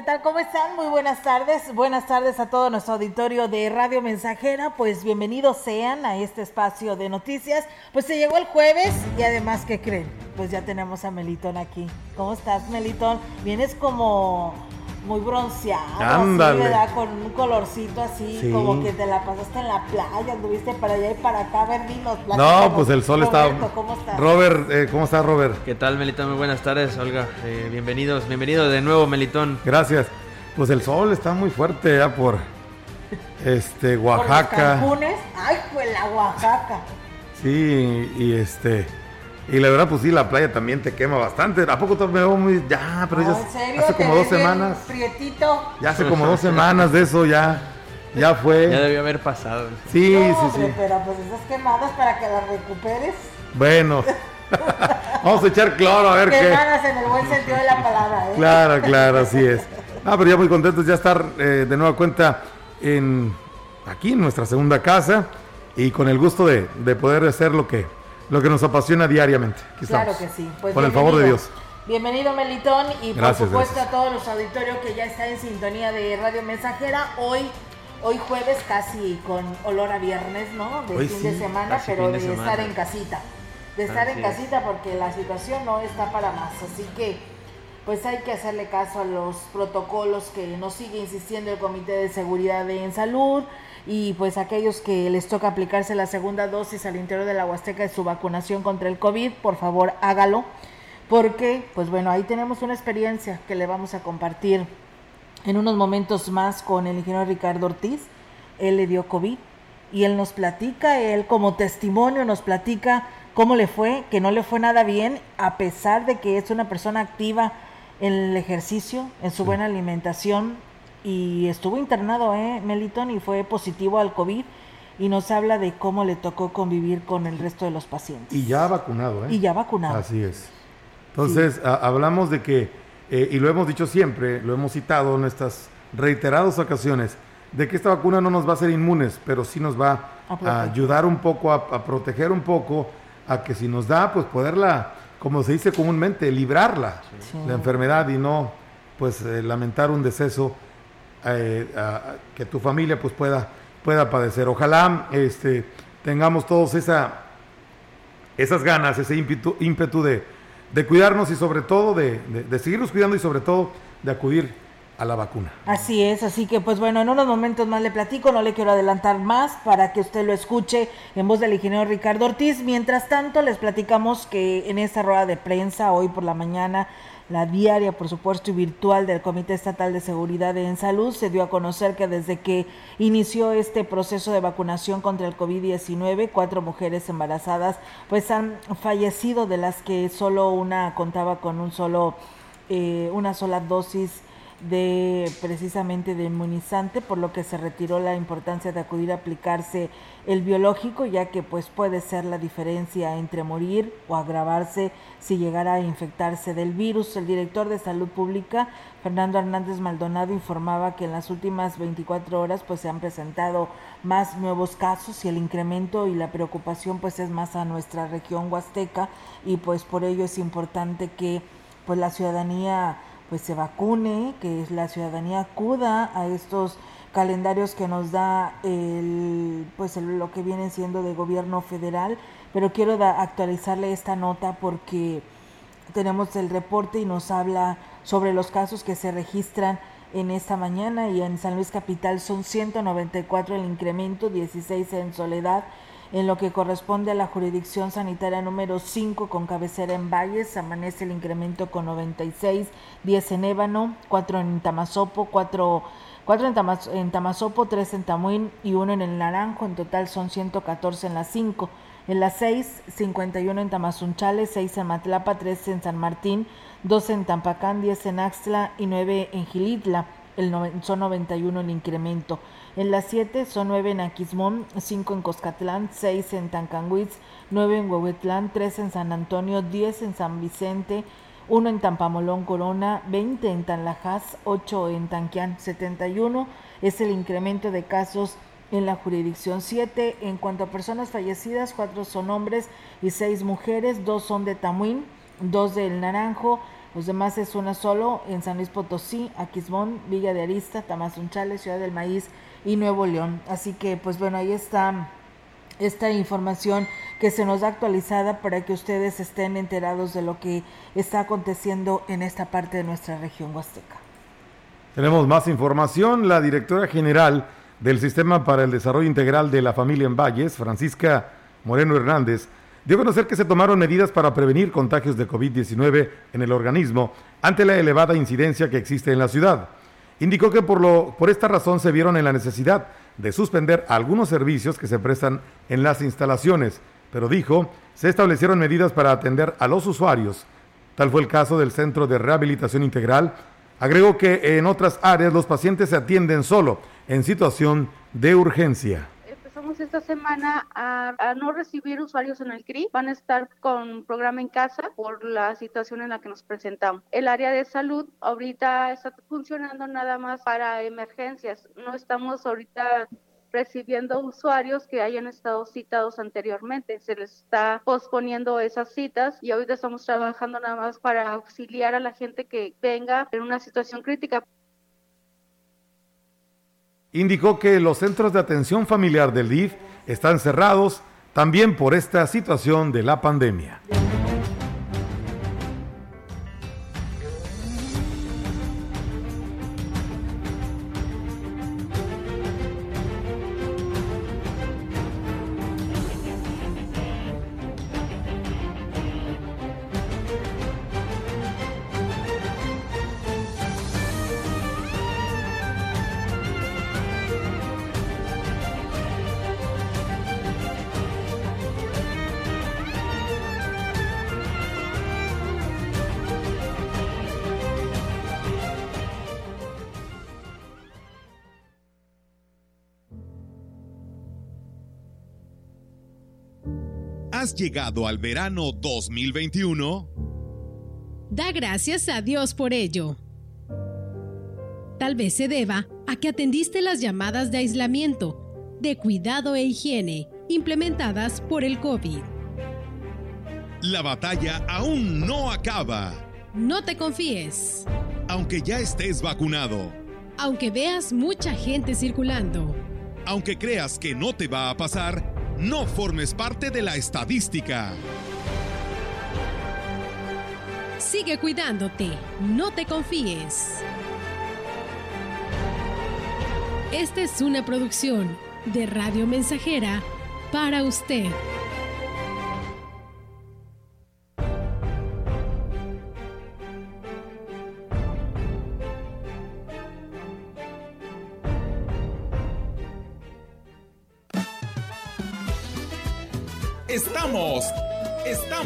¿Qué tal? ¿Cómo están? Muy buenas tardes. Buenas tardes a todo nuestro auditorio de Radio Mensajera. Pues bienvenidos sean a este espacio de noticias. Pues se llegó el jueves y además, ¿qué creen? Pues ya tenemos a Melitón aquí. ¿Cómo estás, Melitón? Vienes como muy bronceado, Ándale. ¿verdad? Con un colorcito así, Sí. como que te la pasaste en la playa, anduviste para allá y para acá, a ver, dinos. No, pues el sol está. Roberto, ¿cómo estás? Robert, eh, ¿cómo estás, Robert? ¿Qué tal, Melitón? Muy buenas tardes, Olga. Eh, bienvenidos, bienvenidos de nuevo, Melitón. Gracias. Pues el sol está muy fuerte ya por este Por los Oaxaca. Ay, pues la Oaxaca. Sí, y este y la verdad pues sí, la playa también te quema bastante. ¿A poco te me veo muy ya, pero No, ya ¿En serio? hace ¿Te como dos semanas? Prietito. Ya hace como dos semanas de eso ya ya fue. Ya debió haber pasado. Sí, no, sí, hombre, sí. pero pues esas quemadas para que las recuperes. Bueno. Vamos a echar cloro a ver qué. Quemadas en el buen sentido de la palabra, ¿eh? Claro, claro, así es. Ah, pero ya muy contentos ya estar eh, de nueva cuenta en aquí en nuestra segunda casa y con el gusto de, de poder hacer lo que lo que nos apasiona diariamente. Aquí Claro estamos. que sí. Pues Con el favor de. Dios. Bienvenido Melitón y Gracias, por supuesto gracias. a todos los auditorios que ya está en sintonía de Radio Mensajera. Hoy, hoy jueves casi con olor a viernes, ¿no? De Hoy fin sí, de semana, pero de, de semana. estar en casita. De estar Así en es. casita porque la situación no está para más. Así que pues hay que hacerle caso a los protocolos que nos sigue insistiendo el Comité de Seguridad en Salud y pues aquellos que les toca aplicarse la segunda dosis al interior de la Huasteca de su vacunación contra el COVID, por favor hágalo, porque pues bueno, ahí tenemos una experiencia que le vamos a compartir en unos momentos más con el ingeniero Ricardo Ortiz. Él le dio COVID y él nos platica, él como testimonio nos platica cómo le fue, que no le fue nada bien, a pesar de que es una persona activa en el ejercicio, en su buena alimentación y estuvo internado, ¿eh, Melitón? Y fue positivo al COVID y nos habla de cómo le tocó convivir con el resto de los pacientes. Y ya vacunado, ¿eh? Y ya vacunado. Así es. Entonces, a- hablamos de que, eh, y lo hemos dicho siempre, lo hemos citado en estas reiteradas ocasiones, de que esta vacuna no nos va a hacer inmunes, pero sí nos va A ayudar un poco, a, a proteger un poco, a que si nos da, pues poderla, como se dice comúnmente, librarla, Sí. la enfermedad y no, pues, eh, lamentar un deceso eh, que tu familia, pues, pueda, pueda padecer. Ojalá, este, tengamos todos esa, esas ganas, ese ímpetu, ímpetu de, de cuidarnos y sobre todo de- de seguirnos cuidando y sobre todo de acudir a la vacuna. Así es, así que pues bueno, en unos momentos más le platico, no le quiero adelantar más para que usted lo escuche en voz del ingeniero Ricardo Ortiz. Mientras tanto, les platicamos que en esta rueda de prensa, hoy por la mañana, la diaria, por supuesto, y virtual del Comité Estatal de Seguridad en Salud, se dio a conocer que desde que inició este proceso de vacunación contra el COVID-19, cuatro mujeres embarazadas pues han fallecido, de las que solo una contaba con un solo, eh, una sola dosis de precisamente de inmunizante, por lo que se retiró la importancia de acudir a aplicarse el biológico, ya que pues puede ser la diferencia entre morir o agravarse si llegara a infectarse del virus. El director de Salud Pública, Fernando Hernández Maldonado, informaba que en las últimas 24 horas pues se han presentado más nuevos casos y el incremento y la preocupación pues es más a nuestra región huasteca y pues por ello es importante que pues la ciudadanía pues se vacune, que la ciudadanía acuda a estos calendarios que nos da el pues el- lo que viene siendo de gobierno federal, pero quiero da- actualizarle esta nota porque tenemos el reporte y nos habla sobre los casos que se registran en esta mañana y en San Luis Capital son 194 el incremento, 16 en Soledad, en lo que corresponde a la jurisdicción sanitaria número 5 con cabecera en Valles, amanece el incremento con 96, 10 en Ébano, 4 en Tamazopo, 4, en, Tamas- en Tamazopo, 3 en Tamuín y 1 en el Naranjo, en total son 114 en las 5. En las 6, 51 en Tamazunchale, 6 en Matlapa, 3 en San Martín, 2 en Tampacán, 10 en Axtla y 9 en Gilitla. El noven- son 91 el incremento. En las 7 son 9 en Aquismón, 5 en Coscatlán, 6 en Tancanguitz, 9 en Huehuetlán, 3 en San Antonio, 10 en San Vicente, 1 en Tampamolón Corona, 20 en Tanlajas, 8 en Tanquián, 71 es el incremento de casos en la jurisdicción 7. En cuanto a personas fallecidas, 4 son hombres y 6 mujeres, 2 son de Tamuín, 2 del Naranjo, Los demás es una solo en San Luis Potosí, Aquismón, Villa de Arista, Tamazunchale, Ciudad del Maíz y Nuevo León. Así que pues bueno, ahí está esta información que se nos da actualizada para que ustedes estén enterados de lo que está aconteciendo en esta parte de nuestra región huasteca. Tenemos más información. La directora general del Sistema para el Desarrollo Integral de la Familia en Valles, Francisca Moreno Hernández, dio a conocer que se tomaron medidas para prevenir contagios de COVID-19 en el organismo ante la elevada incidencia que existe en la ciudad. Indicó que por, lo, por esta razón se vieron en la necesidad de suspender algunos servicios que se prestan en las instalaciones, pero dijo, se establecieron medidas para atender a los usuarios. Tal fue el caso del Centro de Rehabilitación Integral. Agregó que en otras áreas los pacientes se atienden solo en situación de urgencia esta semana a, no recibir usuarios en el CRI. Van a estar con programa en casa por la situación en la que nos presentamos. El área de salud ahorita está funcionando nada más para emergencias. No estamos ahorita recibiendo usuarios que hayan estado citados anteriormente. Se les está posponiendo esas citas y ahorita estamos trabajando nada más para auxiliar a la gente que venga en una situación crítica indicó que los centros de atención familiar del DIF están cerrados también por esta situación de la pandemia. Llegado al verano 2021? Da gracias a Dios por ello. Tal vez se deba a que atendiste las llamadas de aislamiento, de cuidado e higiene implementadas por el COVID. La batalla aún no acaba. No te confíes. Aunque ya estés vacunado. Aunque veas mucha gente circulando. Aunque creas que no te va a pasar, no formes parte de la estadística. Sigue cuidándote, no te confíes. Esta es una producción de Radio Mensajera para usted.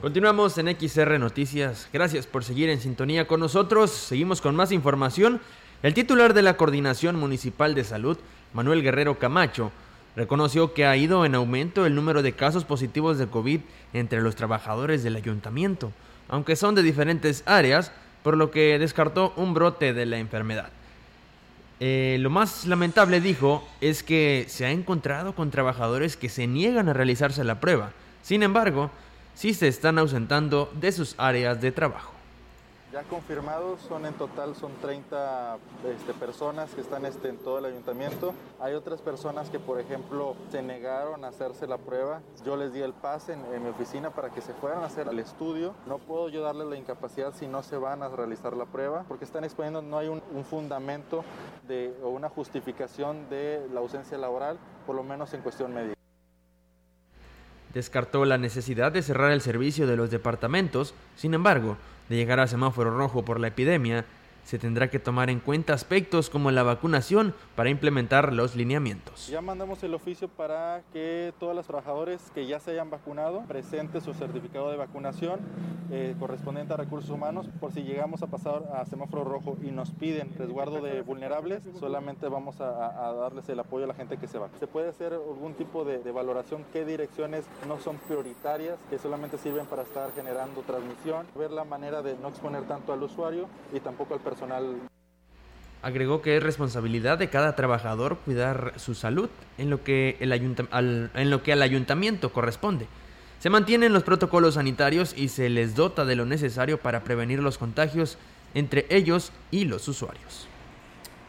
Continuamos en XR Noticias. Gracias por seguir en sintonía con nosotros. Seguimos con más información. El titular de la Coordinación Municipal de Salud, Manuel Guerrero Camacho, reconoció que ha ido en aumento el número de casos positivos de COVID entre los trabajadores del ayuntamiento, aunque son de diferentes áreas, por lo que descartó un brote de la enfermedad. Eh, lo más lamentable, dijo, es que se ha encontrado con trabajadores que se niegan a realizarse la prueba. Sin embargo, sí se están ausentando de sus áreas de trabajo. Ya confirmados son en total son 30 este, personas que están este, en todo el ayuntamiento. Hay otras personas que, por ejemplo, se negaron a hacerse la prueba. Yo les di el pase en, mi oficina para que se fueran a hacer el estudio. No puedo yo darles la incapacidad si no se van a realizar la prueba, porque están exponiendo, no hay un, un fundamento de, o una justificación de la ausencia laboral, por lo menos en cuestión médica. Descartó la necesidad de cerrar el servicio de los departamentos, sin embargo, de llegar a semáforo rojo por la epidemia, se tendrá que tomar en cuenta aspectos como la vacunación para implementar los lineamientos. Ya mandamos el oficio para que todos los trabajadores que ya se hayan vacunado presenten su certificado de vacunación eh, correspondiente a recursos humanos por si llegamos a pasar a semáforo rojo y nos piden resguardo de vulnerables, solamente vamos a, darles el apoyo a la gente que se va. Se puede hacer algún tipo de, de valoración, qué direcciones no son prioritarias, que solamente sirven para estar generando transmisión, ver la manera de no exponer tanto al usuario y tampoco al personal Agregó que es responsabilidad de cada trabajador cuidar su salud en lo que, el al, en lo que al ayuntamiento corresponde. Se mantienen los protocolos sanitarios y se les dota de lo necesario para prevenir los contagios entre ellos y los usuarios.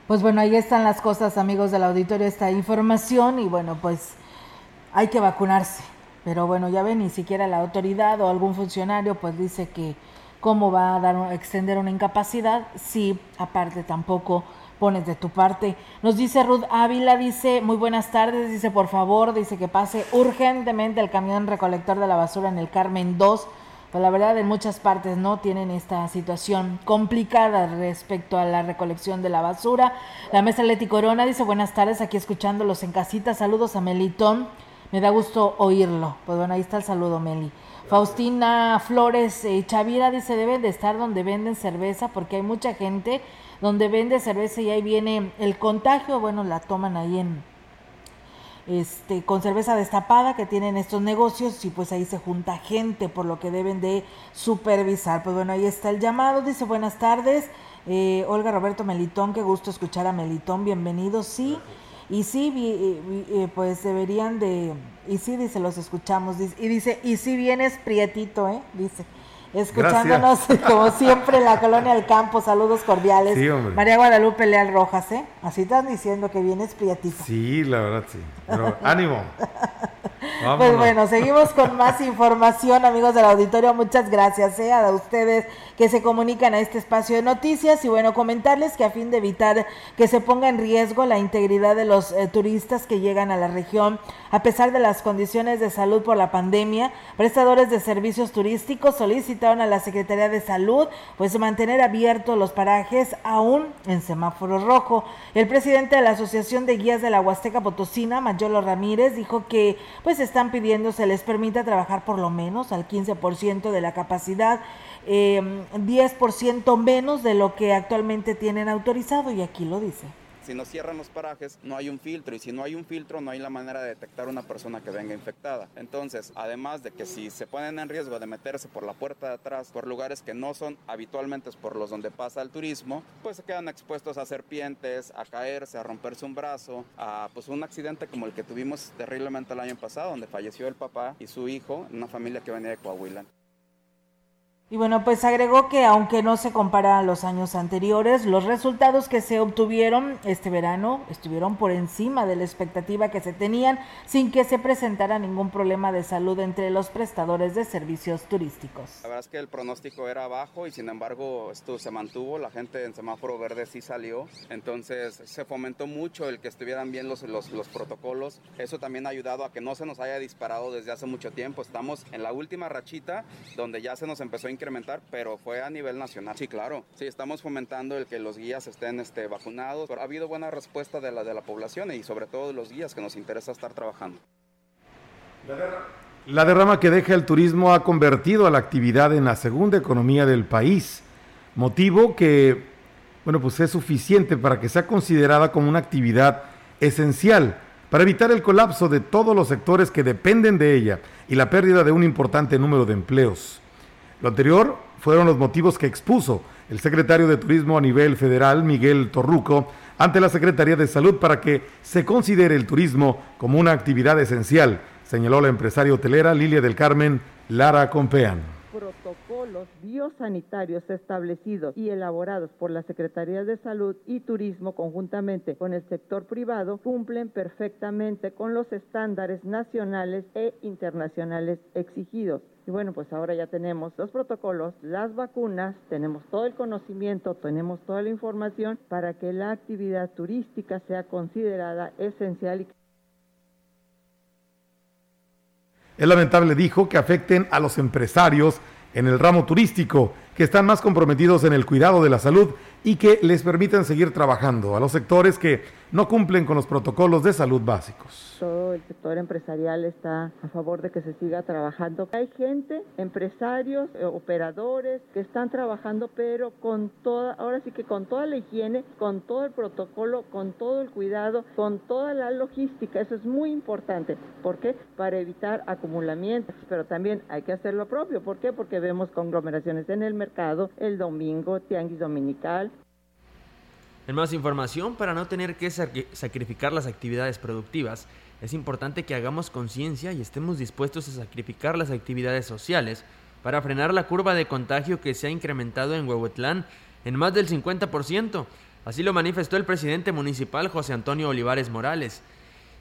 Pues bueno, ahí están las cosas, amigos del auditorio, esta información y bueno, pues hay que vacunarse. Pero bueno, ya ven, ni siquiera la autoridad o algún funcionario pues dice que cómo va a dar extender una incapacidad si aparte tampoco pones de tu parte. Nos dice Ruth Ávila, dice, muy buenas tardes, dice, por favor, dice que pase urgentemente el camión recolector de la basura en el Carmen 2. Pues la verdad, en muchas partes no tienen esta situación complicada respecto a la recolección de la basura. La mesa Leti Corona dice, buenas tardes, aquí escuchándolos en casita. Saludos a Melitón. Me da gusto oírlo. Pues bueno, ahí está el saludo, Meli. Faustina Flores eh, Chavira dice, deben de estar donde venden cerveza porque hay mucha gente donde vende cerveza y ahí viene el contagio, bueno, la toman ahí en este con cerveza destapada que tienen estos negocios y pues ahí se junta gente por lo que deben de supervisar. Pues bueno, ahí está el llamado, dice buenas tardes. Eh, Olga Roberto Melitón, qué gusto escuchar a Melitón, bienvenido, sí. Y sí, pues deberían de, y sí, dice, los escuchamos, y dice, y sí vienes prietito, ¿eh? Dice, escuchándonos como siempre en la colonia del campo, saludos cordiales. María Guadalupe Leal Rojas, ¿eh? Así están diciendo que vienes prietito. Sí, la verdad, sí. Pero ánimo. Pues bueno, seguimos con más información, amigos del auditorio. Muchas gracias ¿eh? a ustedes que se comunican a este espacio de noticias y bueno, comentarles que a fin de evitar que se ponga en riesgo la integridad de los eh, turistas que llegan a la región, a pesar de las condiciones de salud por la pandemia, prestadores de servicios turísticos solicitaron a la Secretaría de Salud pues mantener abiertos los parajes aún en semáforo rojo. El presidente de la Asociación de Guías de la Huasteca Potosina, Mayolo Ramírez, dijo que pues están pidiendo se les permita trabajar por lo menos al 15% de la capacidad eh, 10% menos de lo que actualmente tienen autorizado y aquí lo dice. Si no cierran los parajes, no hay un filtro y si no hay un filtro, no hay la manera de detectar una persona que venga infectada. Entonces, además de que si se ponen en riesgo de meterse por la puerta de atrás, por lugares que no son habitualmente por los donde pasa el turismo, pues se quedan expuestos a serpientes, a caerse, a romperse un brazo, a pues un accidente como el que tuvimos terriblemente el año pasado, donde falleció el papá y su hijo una familia que venía de Coahuila. Y bueno, pues agregó que aunque no se compara a los años anteriores, los resultados que se obtuvieron este verano estuvieron por encima de la expectativa que se tenían sin que se presentara ningún problema de salud entre los prestadores de servicios turísticos. La verdad es que el pronóstico era bajo y sin embargo esto se mantuvo, la gente en semáforo verde sí salió, entonces se fomentó mucho el que estuvieran bien los, los, los protocolos, eso también ha ayudado a que no se nos haya disparado desde hace mucho tiempo, estamos en la última rachita donde ya se nos empezó a incrementar, pero fue a nivel nacional. Sí, claro. Sí, estamos fomentando el que los guías estén este, vacunados. Pero ha habido buena respuesta de la, de la población y sobre todo de los guías que nos interesa estar trabajando. La derrama que deja el turismo ha convertido a la actividad en la segunda economía del país, motivo que, bueno, pues es suficiente para que sea considerada como una actividad esencial para evitar el colapso de todos los sectores que dependen de ella y la pérdida de un importante número de empleos. Lo anterior fueron los motivos que expuso el secretario de Turismo a nivel federal, Miguel Torruco, ante la Secretaría de Salud para que se considere el turismo como una actividad esencial, señaló la empresaria hotelera Lilia del Carmen Lara Compean protocolos biosanitarios establecidos y elaborados por la Secretaría de Salud y Turismo conjuntamente con el sector privado cumplen perfectamente con los estándares nacionales e internacionales exigidos. Y bueno, pues ahora ya tenemos los protocolos, las vacunas, tenemos todo el conocimiento, tenemos toda la información para que la actividad turística sea considerada esencial. Es lamentable, dijo, que afecten a los empresarios en el ramo turístico, que están más comprometidos en el cuidado de la salud y que les permitan seguir trabajando a los sectores que no cumplen con los protocolos de salud básicos. Todo el sector empresarial está a favor de que se siga trabajando. Hay gente, empresarios, eh, operadores que están trabajando, pero con toda, ahora sí que con toda la higiene, con todo el protocolo, con todo el cuidado, con toda la logística. Eso es muy importante. ¿Por qué? Para evitar acumulamientos. Pero también hay que hacer lo propio. ¿Por qué? Porque vemos conglomeraciones en el mercado el domingo, tianguis dominical, en más información, para no tener que sacrificar las actividades productivas, es importante que hagamos conciencia y estemos dispuestos a sacrificar las actividades sociales para frenar la curva de contagio que se ha incrementado en Huehuetlán en más del 50%. Así lo manifestó el presidente municipal José Antonio Olivares Morales.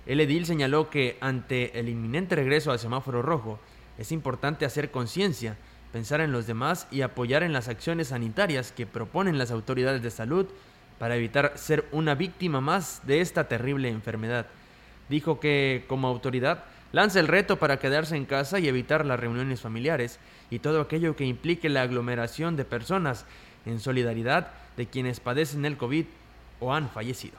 El edil señaló que ante el inminente regreso al semáforo rojo, es importante hacer conciencia, pensar en los demás y apoyar en las acciones sanitarias que proponen las autoridades de salud para evitar ser una víctima más de esta terrible enfermedad. Dijo que, como autoridad, lanza el reto para quedarse en casa y evitar las reuniones familiares y todo aquello que implique la aglomeración de personas en solidaridad de quienes padecen el COVID o han fallecido.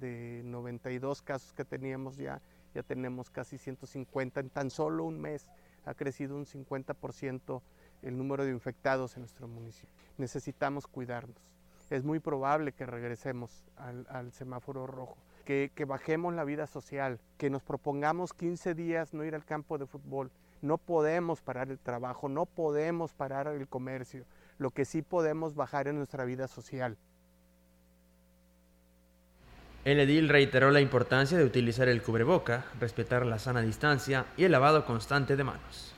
De 92 casos que teníamos ya, ya tenemos casi 150 en tan solo un mes. Ha crecido un 50% el número de infectados en nuestro municipio. Necesitamos cuidarnos es muy probable que regresemos al, semáforo rojo. Que, que, bajemos la vida social, que nos propongamos 15 días no ir al campo de fútbol. No podemos parar el trabajo, no podemos parar el comercio. Lo que sí podemos bajar es nuestra vida social. El edil reiteró la importancia de utilizar el cubreboca, respetar la sana distancia y el lavado constante de manos.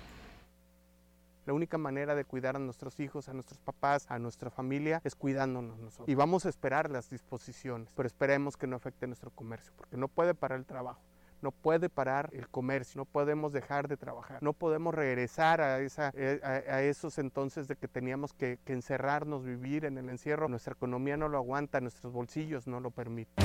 La única manera de cuidar a nuestros hijos, a nuestros papás, a nuestra familia es cuidándonos nosotros. Y vamos a esperar las disposiciones, pero esperemos que no afecte nuestro comercio, porque no puede parar el trabajo. No puede parar el comercio, no podemos dejar de trabajar, no podemos regresar a, eh, a, esos entonces de que teníamos que encerrarnos, vivir en el encierro. Nuestra economía no lo aguanta, nuestros bolsillos no lo permiten.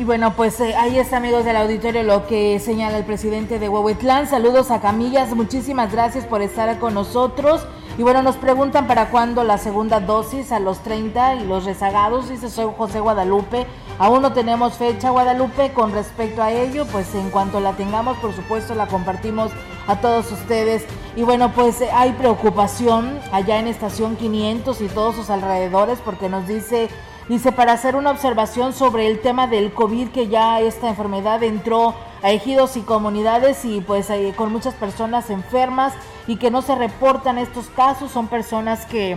Y bueno, pues eh, ahí está, amigos del auditorio, lo que señala el presidente de Huehuetlán. Saludos a Camillas, muchísimas gracias por estar con nosotros. Y bueno, nos preguntan para cuándo la segunda dosis a los 30 y los rezagados. Dice, soy José Guadalupe. Aún no tenemos fecha, Guadalupe, con respecto a ello. Pues en cuanto la tengamos, por supuesto, la compartimos a todos ustedes. Y bueno, pues eh, hay preocupación allá en Estación 500 y todos sus alrededores porque nos dice Dice, para hacer una observación sobre el tema del COVID, que ya esta enfermedad entró a ejidos y comunidades y pues eh, con muchas personas enfermas y que no se reportan estos casos, son personas que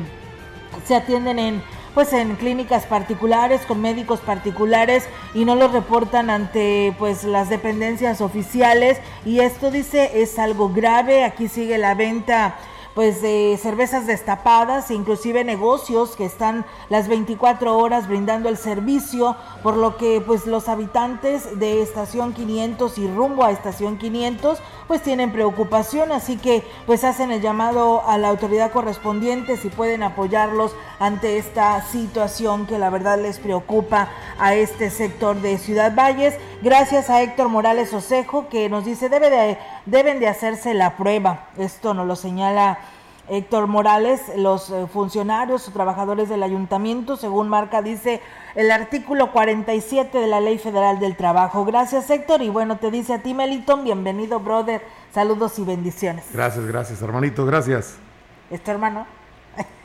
se atienden en pues en clínicas particulares con médicos particulares y no los reportan ante pues las dependencias oficiales. Y esto dice es algo grave. Aquí sigue la venta pues de cervezas destapadas, e inclusive negocios que están las 24 horas brindando el servicio, por lo que pues los habitantes de estación 500 y rumbo a estación 500 pues tienen preocupación, así que pues hacen el llamado a la autoridad correspondiente si pueden apoyarlos ante esta situación que la verdad les preocupa a este sector de Ciudad Valles. Gracias a Héctor Morales Osejo que nos dice debe de, deben de hacerse la prueba. Esto nos lo señala Héctor Morales, los eh, funcionarios o trabajadores del ayuntamiento, según marca, dice el artículo 47 de la Ley Federal del Trabajo. Gracias, Héctor. Y bueno, te dice a ti, Meliton, bienvenido, brother. Saludos y bendiciones. Gracias, gracias, hermanito, gracias. ¿Es tu hermano?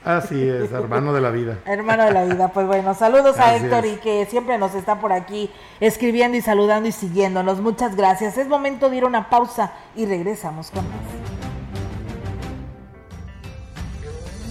Así es, hermano de la vida. hermano de la vida. Pues bueno, saludos a Héctor y que siempre nos está por aquí escribiendo y saludando y siguiéndonos. Muchas gracias. Es momento de ir a una pausa y regresamos con más.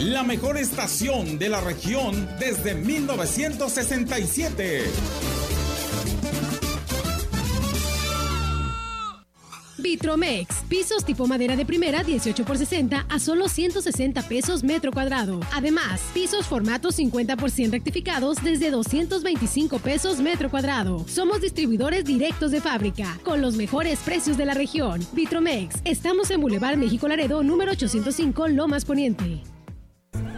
la mejor estación de la región desde 1967. Vitromex. Pisos tipo madera de primera 18 por 60 a solo 160 pesos metro cuadrado. Además, pisos formato 50 por 100 rectificados desde 225 pesos metro cuadrado. Somos distribuidores directos de fábrica con los mejores precios de la región. Vitromex. Estamos en Boulevard México Laredo número 805 Lomas Poniente.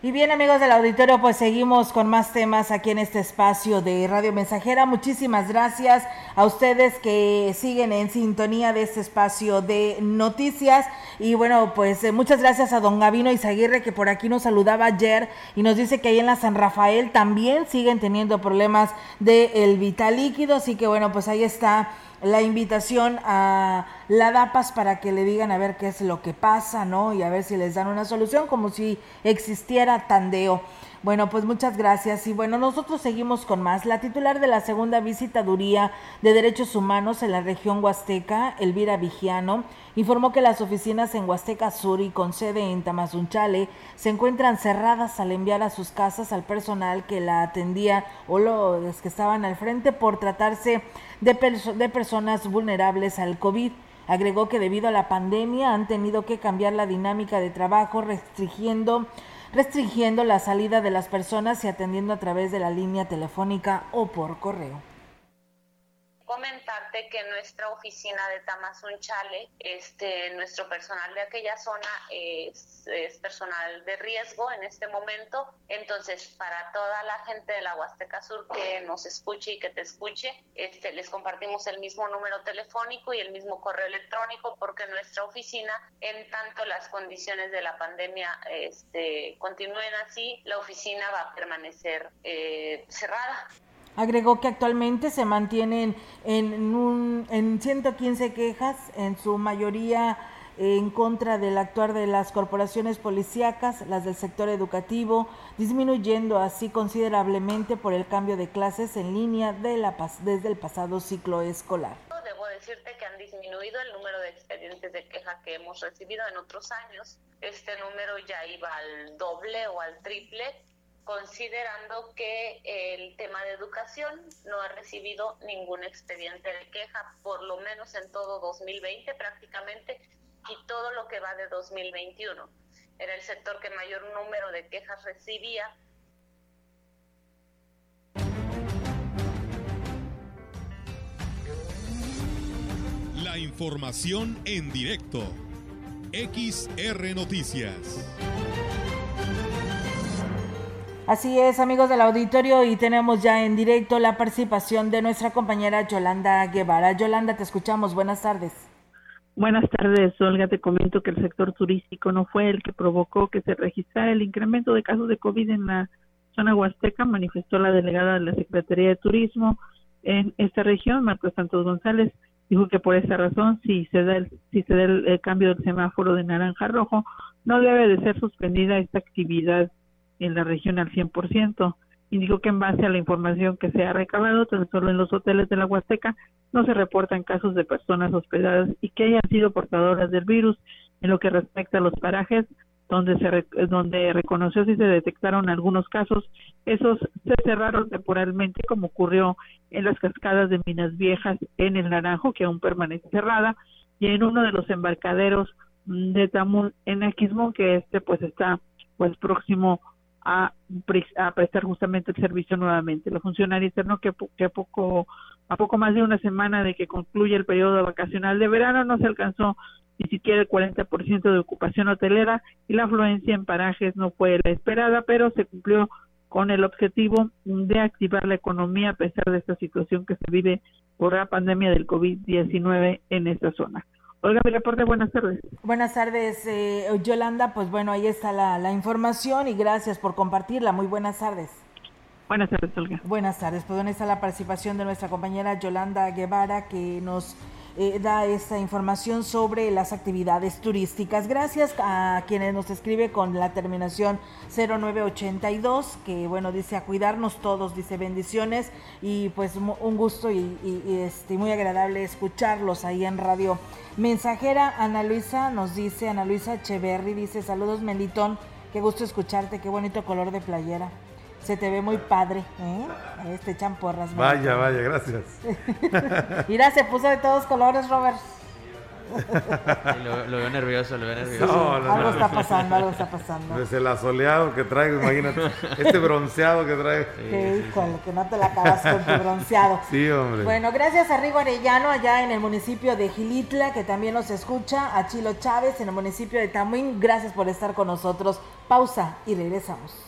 Y bien amigos del auditorio, pues seguimos con más temas aquí en este espacio de Radio Mensajera. Muchísimas gracias a ustedes que siguen en sintonía de este espacio de noticias. Y bueno, pues eh, muchas gracias a don Gavino Izaguirre que por aquí nos saludaba ayer y nos dice que ahí en la San Rafael también siguen teniendo problemas del el vital líquido. Así que bueno, pues ahí está la invitación a la DAPAS para que le digan a ver qué es lo que pasa, ¿no? Y a ver si les dan una solución, como si existiera tandeo. Bueno, pues muchas gracias. Y bueno, nosotros seguimos con más. La titular de la segunda visitaduría de Derechos Humanos en la región Huasteca, Elvira Vigiano, informó que las oficinas en Huasteca Sur y con sede en Tamazunchale se encuentran cerradas al enviar a sus casas al personal que la atendía o los que estaban al frente por tratarse de, de personas vulnerables al COVID. Agregó que debido a la pandemia han tenido que cambiar la dinámica de trabajo, restringiendo restringiendo la salida de las personas y atendiendo a través de la línea telefónica o por correo comentarte que nuestra oficina de Tamazunchale, este, nuestro personal de aquella zona es, personal de riesgo en este momento. Entonces, para toda la gente de la Huasteca Sur que nos escuche y que te escuche, este, les compartimos el mismo número telefónico y el mismo correo electrónico porque nuestra oficina, en tanto las condiciones de la pandemia este, continúen así, la oficina va a permanecer eh, cerrada. Agregó que actualmente se mantienen en, un, en 115 quejas, en su mayoría en contra del actuar de las corporaciones policíacas, las del sector educativo, disminuyendo así considerablemente por el cambio de clases en línea de la, desde el pasado ciclo escolar. Debo decirte que han disminuido el número de expedientes de queja que hemos recibido en otros años. Este número ya iba al doble o al triple considerando que el tema de educación no ha recibido ningún expediente de queja, por lo menos en todo 2020 prácticamente, y todo lo que va de 2021. Era el sector que mayor número de quejas recibía. La información en directo. XR Noticias. Así es, amigos del auditorio, y tenemos ya en directo la participación de nuestra compañera Yolanda Guevara. Yolanda, te escuchamos. Buenas tardes. Buenas tardes, Olga. Te comento que el sector turístico no fue el que provocó que se registrara el incremento de casos de COVID en la zona huasteca, manifestó la delegada de la Secretaría de Turismo en esta región, Marcos Santos González. Dijo que por esa razón, si se da el, si se da el cambio del semáforo de naranja a rojo, no debe de ser suspendida esta actividad en la región al 100%. Indicó que en base a la información que se ha recabado, tan solo en los hoteles de la Huasteca no se reportan casos de personas hospedadas y que hayan sido portadoras del virus. En lo que respecta a los parajes donde se donde reconoció si se detectaron algunos casos, esos se cerraron temporalmente como ocurrió en las cascadas de Minas Viejas en el Naranjo que aún permanece cerrada y en uno de los embarcaderos de Tamul en Aquismón que este pues está pues próximo a, a prestar justamente el servicio nuevamente. La funcionaria externo que, que a poco a poco más de una semana de que concluye el periodo vacacional de verano no se alcanzó ni siquiera el 40% de ocupación hotelera y la afluencia en parajes no fue la esperada, pero se cumplió con el objetivo de activar la economía a pesar de esta situación que se vive por la pandemia del COVID-19 en esta zona. Olga, mi reporte, buenas tardes. Buenas tardes, eh, Yolanda. Pues bueno, ahí está la, la información y gracias por compartirla. Muy buenas tardes. Buenas tardes, Olga. Buenas tardes. Pues bueno, está la participación de nuestra compañera Yolanda Guevara que nos eh, da esta información sobre las actividades turísticas. Gracias a quienes nos escribe con la terminación 0982, que bueno, dice a cuidarnos todos, dice bendiciones y pues un gusto y, este, muy agradable escucharlos ahí en Radio Mensajera. Ana Luisa nos dice, Ana Luisa Echeverry dice, saludos Melitón, qué gusto escucharte, qué bonito color de playera. Se te ve muy padre, ¿eh? Este champorras. Vaya, vaya, gracias. Mira, se puso de todos colores, Robert. lo, veo nervioso, lo veo nervioso. algo está pasando, algo está pasando. Desde el asoleado que traigo, imagínate. este bronceado que trae. Sí, híjole, que no te la acabas con tu bronceado. Sí, hombre. Bueno, gracias a Rigo Arellano, allá en el municipio de Gilitla, que también nos escucha. A Chilo Chávez, en el municipio de Tamuín. Gracias por estar con nosotros. Pausa y regresamos.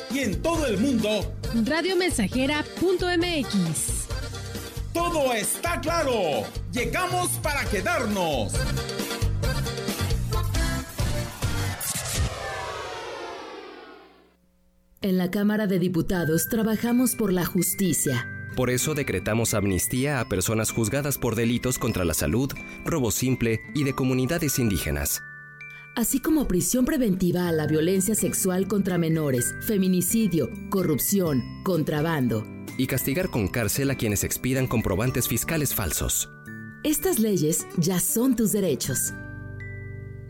Y en todo el mundo, radiomensajera.mx. Todo está claro. Llegamos para quedarnos. En la Cámara de Diputados trabajamos por la justicia. Por eso decretamos amnistía a personas juzgadas por delitos contra la salud, robo simple y de comunidades indígenas. Así como prisión preventiva a la violencia sexual contra menores, feminicidio, corrupción, contrabando y castigar con cárcel a quienes expidan comprobantes fiscales falsos. Estas leyes ya son tus derechos.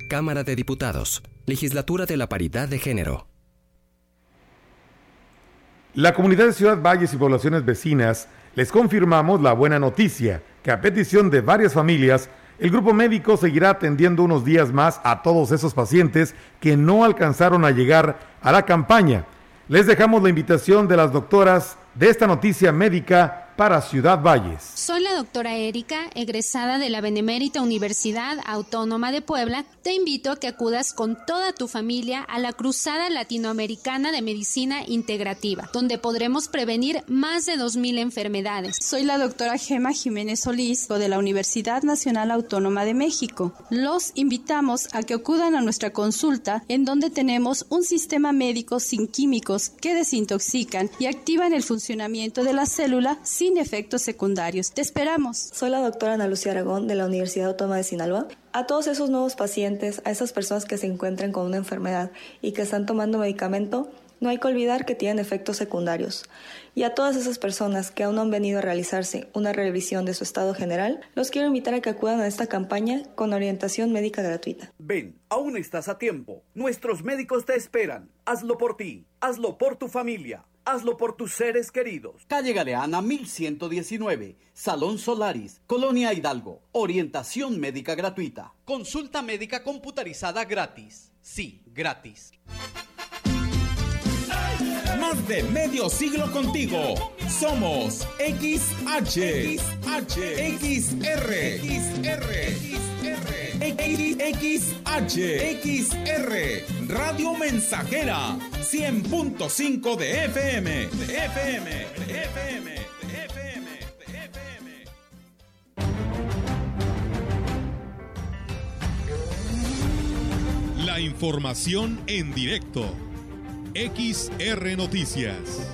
Cámara de Diputados, Legislatura de la Paridad de Género. La comunidad de Ciudad Valles y poblaciones vecinas les confirmamos la buena noticia que a petición de varias familias, el grupo médico seguirá atendiendo unos días más a todos esos pacientes que no alcanzaron a llegar a la campaña. Les dejamos la invitación de las doctoras de esta noticia médica para Ciudad Valles. Soy la doctora Erika, egresada de la Benemérita Universidad Autónoma de Puebla. Te invito a que acudas con toda tu familia a la Cruzada Latinoamericana de Medicina Integrativa, donde podremos prevenir más de 2.000 enfermedades. Soy la doctora Gema Jiménez Solís, de la Universidad Nacional Autónoma de México. Los invitamos a que acudan a nuestra consulta, en donde tenemos un sistema médico sin químicos que desintoxican y activan el funcionamiento de la célula sin efectos secundarios. Te esperamos. Soy la doctora Ana Lucía Aragón de la Universidad Autónoma de Sinaloa. A todos esos nuevos pacientes, a esas personas que se encuentran con una enfermedad y que están tomando medicamento, no hay que olvidar que tienen efectos secundarios. Y a todas esas personas que aún no han venido a realizarse una revisión de su estado general, los quiero invitar a que acudan a esta campaña con orientación médica gratuita. Ven, aún estás a tiempo. Nuestros médicos te esperan. Hazlo por ti, hazlo por tu familia. Hazlo por tus seres queridos. Calle Galeana 1119, Salón Solaris, Colonia Hidalgo. Orientación médica gratuita. Consulta médica computarizada gratis. Sí, gratis. Más de medio siglo contigo. Somos XH, XH, XR, XR, XR. XH, XR, Radio Mensajera, 100.5 de FM, FM, de FM, de FM, de FM. La información en directo. XR Noticias.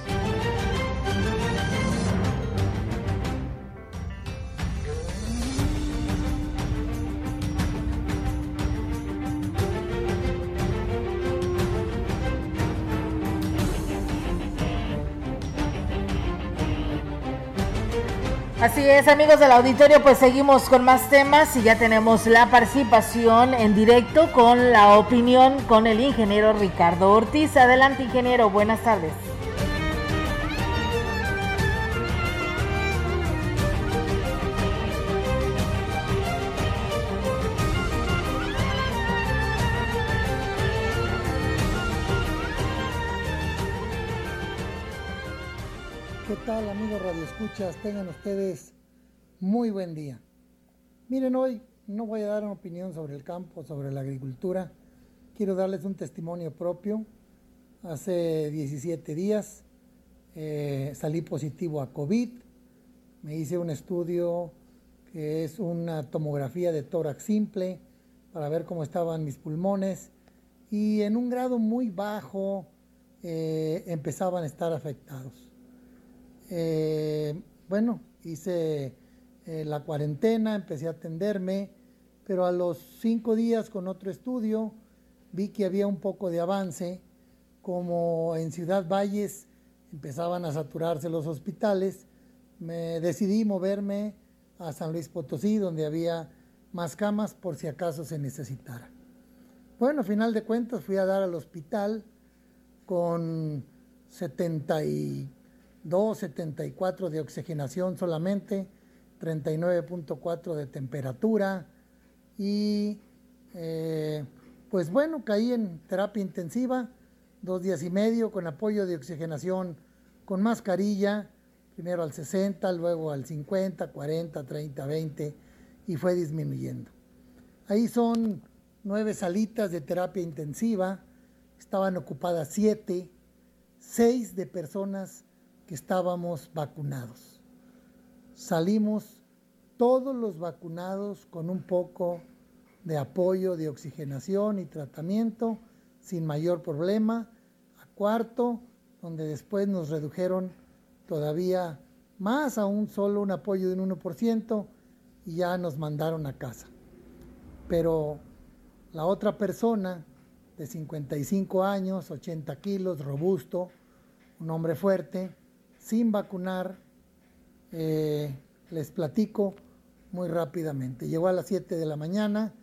Así es, amigos del auditorio, pues seguimos con más temas y ya tenemos la participación en directo con la opinión con el ingeniero Ricardo Ortiz. Adelante, ingeniero, buenas tardes. Escuchas? Tengan ustedes muy buen día. Miren, hoy no voy a dar una opinión sobre el campo, sobre la agricultura. Quiero darles un testimonio propio. Hace 17 días eh, salí positivo a COVID. Me hice un estudio que es una tomografía de tórax simple para ver cómo estaban mis pulmones y en un grado muy bajo eh, empezaban a estar afectados. Eh, bueno, hice eh, la cuarentena, empecé a atenderme, pero a los cinco días con otro estudio vi que había un poco de avance, como en Ciudad Valles empezaban a saturarse los hospitales, me decidí moverme a San Luis Potosí, donde había más camas por si acaso se necesitara. Bueno, final de cuentas fui a dar al hospital con 70 y 2,74 de oxigenación solamente, 39.4 de temperatura y eh, pues bueno, caí en terapia intensiva, dos días y medio con apoyo de oxigenación con mascarilla, primero al 60, luego al 50, 40, 30, 20 y fue disminuyendo. Ahí son nueve salitas de terapia intensiva, estaban ocupadas siete, seis de personas que estábamos vacunados. Salimos todos los vacunados con un poco de apoyo de oxigenación y tratamiento sin mayor problema a cuarto, donde después nos redujeron todavía más a un solo un apoyo de un 1% y ya nos mandaron a casa. Pero la otra persona de 55 años, 80 kilos, robusto, un hombre fuerte, sin vacunar, eh, les platico muy rápidamente. Llegó a las 7 de la mañana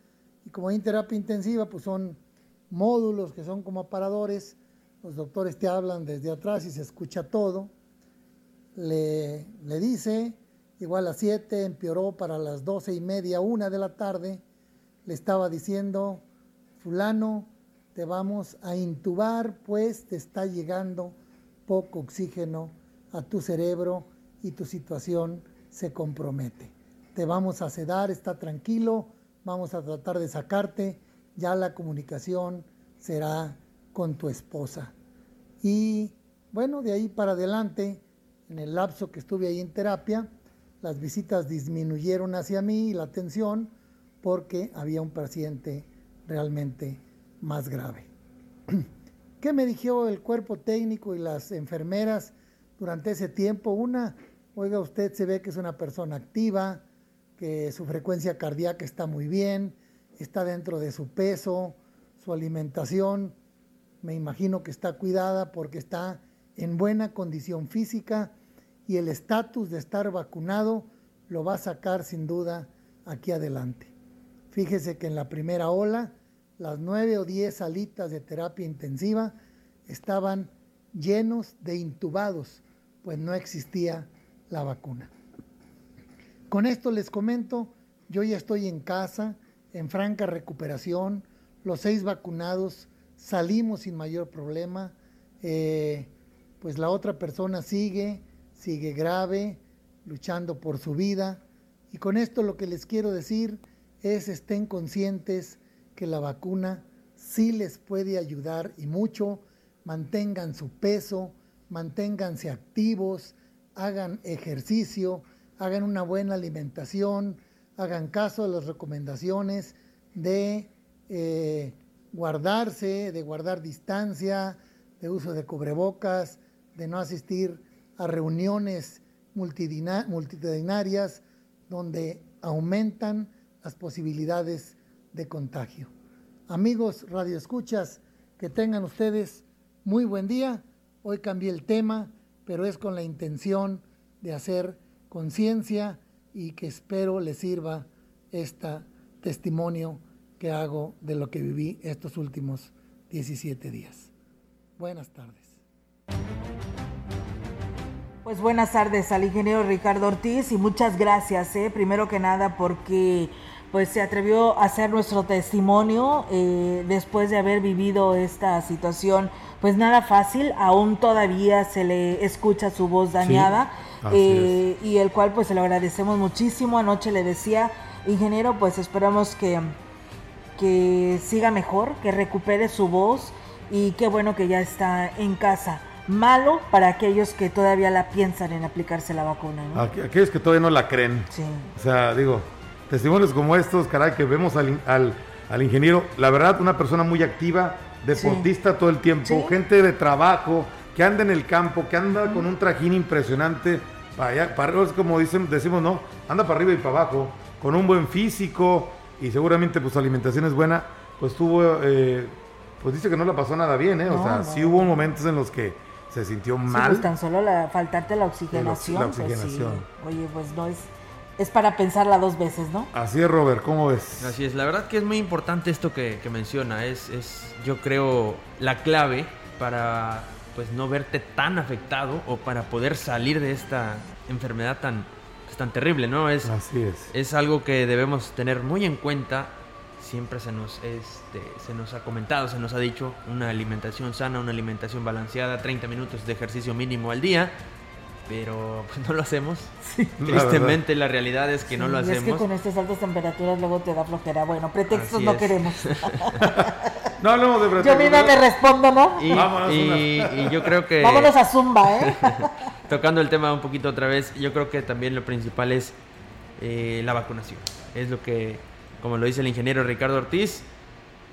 y como hay terapia intensiva, pues son módulos que son como aparadores. Los doctores te hablan desde atrás y se escucha todo. Le, le dice, igual a las 7, empeoró para las 12 y media, una de la tarde. Le estaba diciendo, fulano, te vamos a intubar, pues te está llegando poco oxígeno a tu cerebro y tu situación se compromete. Te vamos a sedar, está tranquilo, vamos a tratar de sacarte, ya la comunicación será con tu esposa. Y bueno, de ahí para adelante, en el lapso que estuve ahí en terapia, las visitas disminuyeron hacia mí y la atención porque había un paciente realmente más grave. ¿Qué me dijo el cuerpo técnico y las enfermeras durante ese tiempo. Una, oiga, usted se ve que es una persona activa, que su frecuencia cardíaca está muy bien, está dentro de su peso, su alimentación, me imagino que está cuidada porque está en buena condición física y el estatus de estar vacunado lo va a sacar sin duda aquí adelante. Fíjese que en la primera ola, las nueve o diez salitas de terapia intensiva estaban llenos de intubados, pues no existía la vacuna. Con esto les comento, yo ya estoy en casa, en franca recuperación, los seis vacunados salimos sin mayor problema, eh, pues la otra persona sigue, sigue grave, luchando por su vida. Y con esto lo que les quiero decir es estén conscientes que la vacuna sí les puede ayudar y mucho, mantengan su peso, manténganse activos, hagan ejercicio, hagan una buena alimentación, hagan caso a las recomendaciones de eh, guardarse, de guardar distancia, de uso de cubrebocas, de no asistir a reuniones multitudinarias donde aumentan las posibilidades de contagio. Amigos radioescuchas, que tengan ustedes muy buen día. Hoy cambié el tema, pero es con la intención de hacer conciencia y que espero les sirva este testimonio que hago de lo que viví estos últimos 17 días. Buenas tardes. Pues buenas tardes al ingeniero Ricardo Ortiz y muchas gracias, ¿eh? primero que nada porque pues se atrevió a hacer nuestro testimonio eh, después de haber vivido esta situación, pues nada fácil, aún todavía se le escucha su voz dañada eh, y el cual pues se lo agradecemos muchísimo. Anoche le decía, ingeniero, pues esperamos que, que siga mejor, que recupere su voz y qué bueno que ya está en casa. Malo para aquellos que todavía la piensan en aplicarse la vacuna. Aquellos que todavía no la creen. Sí. O sea, digo, testimonios como estos, caray, que vemos al, al, ingeniero, la verdad, una persona muy activa, deportista todo el tiempo, gente de trabajo, que anda en el campo, que anda con un trajín impresionante, para allá, para, como dicen, decimos, no, anda para arriba y para abajo, con un buen físico y seguramente pues su alimentación es buena, pues tuvo, eh, pues dice que no le pasó nada bien, ¿eh? o sea, sí hubo momentos en los que se sintió mal. pues tan solo la, faltarte la oxigenación. La, oxigenación. Pues Oye, pues no es es para pensarla dos veces, ¿no? Así es, Robert, ¿cómo ves? Así es, la verdad que es muy importante esto que, menciona, es, es, yo creo, la clave para pues no verte tan afectado o para poder salir de esta enfermedad tan, pues, tan terrible, ¿no? Es, Así es. Es algo que debemos tener muy en cuenta. Siempre se nos, este, se nos ha comentado, se nos ha dicho una alimentación sana, una alimentación balanceada, 30 minutos de ejercicio mínimo al día pero pues no lo hacemos. Tristemente la, realidad es que no lo hacemos. Es que con estas altas temperaturas luego te da flojera. Bueno, pretextos no queremos. no hablemos de pretextos. Yo misma me respondo, ¿no? Y, yo creo que... Vámonos a Zumba, ¿eh? tocando el tema un poquito otra vez, yo creo que también lo principal es eh, la vacunación. Es lo que, como lo dice el ingeniero Ricardo Ortiz,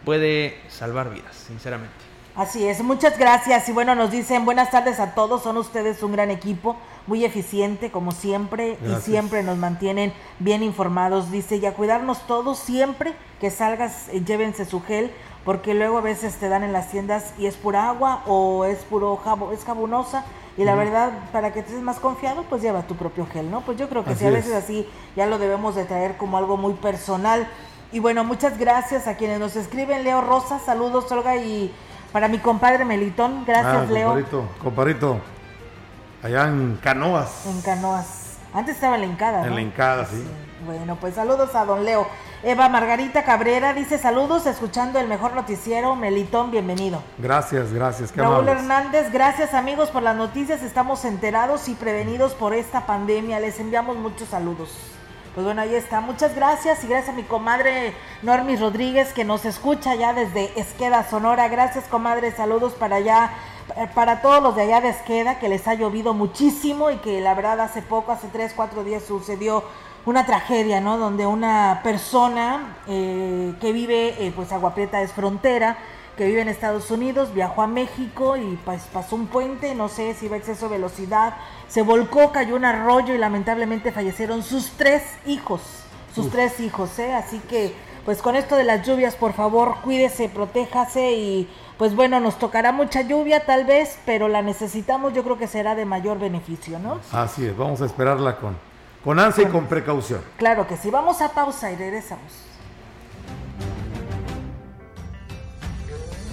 puede salvar vidas, sinceramente. Así es, muchas gracias. Y bueno, nos dicen buenas tardes a todos, son ustedes un gran equipo, muy eficiente como siempre y siempre nos mantienen bien informados. Dice, y a cuidarnos todos siempre que salgas, eh, llévense su gel, porque luego a veces te dan en las tiendas y es pura agua o es puro jabo, es jabonosa. Y la verdad, para que estés más confiado, pues lleva tu propio gel, ¿no? Pues yo creo que si a veces así ya lo debemos de traer como algo muy personal. Y bueno, muchas gracias a quienes nos escriben. Leo Rosa, saludos Olga y para mi compadre Melitón, gracias ah, Leo. Comparito, comparito. Allá en Canoas. En Canoas. Antes estaba en la Encada. En la Encada, sí. Bueno, pues saludos a don Leo. Eva Margarita Cabrera dice saludos, escuchando el mejor noticiero. Melitón, bienvenido. Gracias, gracias. Qué Raúl Hernández, gracias amigos por las noticias. Estamos enterados y prevenidos por esta pandemia. Les enviamos muchos saludos. Pues bueno, ahí está. Muchas gracias y gracias a mi comadre Normis Rodríguez que nos escucha ya desde Esqueda, Sonora. Gracias, comadre. Saludos para allá, para todos los de allá de Esqueda, que les ha llovido muchísimo y que la verdad hace poco, hace tres, cuatro días sucedió una tragedia, ¿no? Donde una persona eh, que vive, eh, pues Agua Prieta es frontera, que vive en Estados Unidos, viajó a México y pues, pasó un puente, no sé si iba a exceso de velocidad, se volcó, cayó un arroyo y lamentablemente fallecieron sus tres hijos, sus tres hijos, ¿eh? Así que pues con esto de las lluvias, por favor, cuídese, protéjase y pues bueno, nos tocará mucha lluvia tal vez, pero la necesitamos, yo creo que será de mayor beneficio, ¿no? Así es, vamos a esperarla con, con ansia y con precaución. Claro que sí, vamos a pausa y regresamos.